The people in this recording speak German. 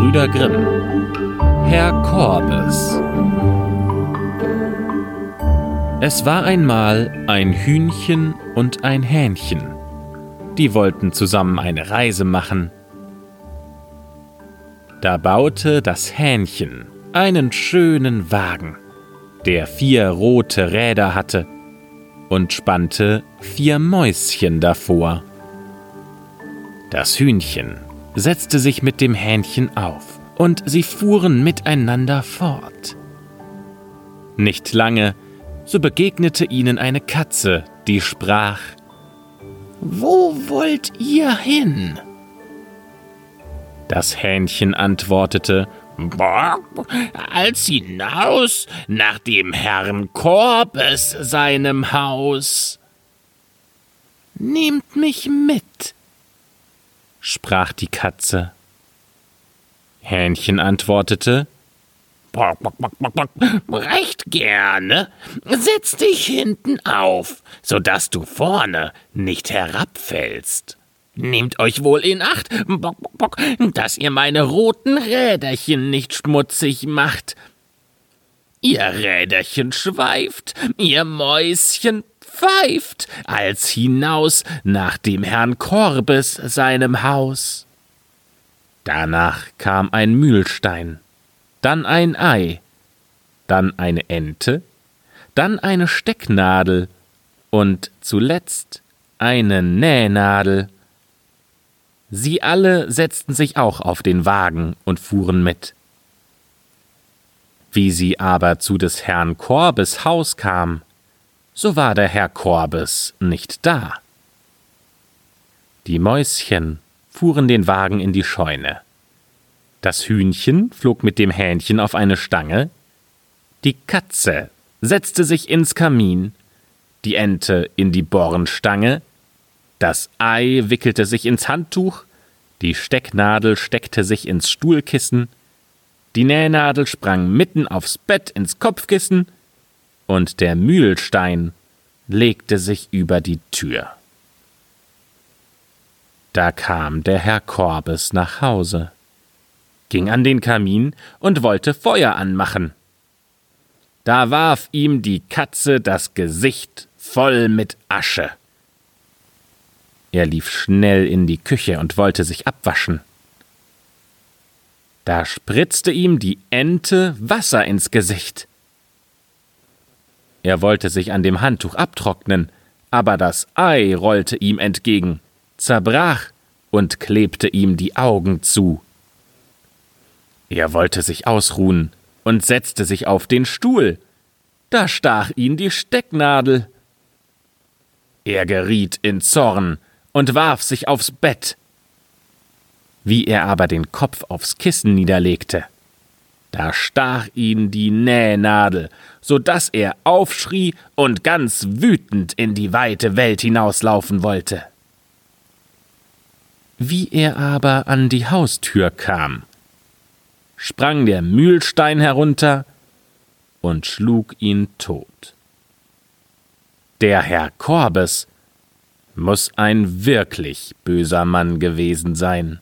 Gebrüder Grimm Herr Korbes Es war einmal ein Hühnchen und ein Hähnchen. Die wollten zusammen eine Reise machen. Da baute das Hähnchen einen schönen Wagen, der vier rote Räder hatte, und spannte vier Mäuschen davor. Das Hühnchen setzte sich mit dem Hähnchen auf, und sie fuhren miteinander fort. Nicht lange, so begegnete ihnen eine Katze, die sprach Wo wollt ihr hin? Das Hähnchen antwortete als hinaus nach dem Herrn Korbes seinem Haus. Nehmt mich mit, sprach die Katze. Hähnchen antwortete Recht gerne. Setz dich hinten auf, so dass du vorne nicht herabfällst. Nehmt euch wohl in Acht, dass ihr meine roten Räderchen nicht schmutzig macht. Ihr Räderchen schweift, ihr Mäuschen pfeift, als hinaus nach dem Herrn Korbes seinem Haus. Danach kam ein Mühlstein, dann ein Ei, dann eine Ente, dann eine Stecknadel und zuletzt eine Nähnadel. Sie alle setzten sich auch auf den Wagen und fuhren mit. Wie sie aber zu des Herrn Korbes Haus kam, so war der Herr Korbes nicht da. Die Mäuschen fuhren den Wagen in die Scheune. Das Hühnchen flog mit dem Hähnchen auf eine Stange, die Katze setzte sich ins Kamin, die Ente in die Bornstange, das Ei wickelte sich ins Handtuch, die Stecknadel steckte sich ins Stuhlkissen, die Nähnadel sprang mitten aufs Bett ins Kopfkissen, und der Mühlstein legte sich über die Tür. Da kam der Herr Korbes nach Hause, ging an den Kamin und wollte Feuer anmachen. Da warf ihm die Katze das Gesicht voll mit Asche. Er lief schnell in die Küche und wollte sich abwaschen. Da spritzte ihm die Ente Wasser ins Gesicht. Er wollte sich an dem Handtuch abtrocknen, aber das Ei rollte ihm entgegen, zerbrach und klebte ihm die Augen zu. Er wollte sich ausruhen und setzte sich auf den Stuhl. Da stach ihn die Stecknadel. Er geriet in Zorn und warf sich aufs Bett. Wie er aber den Kopf aufs Kissen niederlegte, da stach ihn die Nähnadel, so dass er aufschrie und ganz wütend in die weite Welt hinauslaufen wollte. Wie er aber an die Haustür kam, sprang der Mühlstein herunter und schlug ihn tot. Der Herr Korbes muss ein wirklich böser Mann gewesen sein.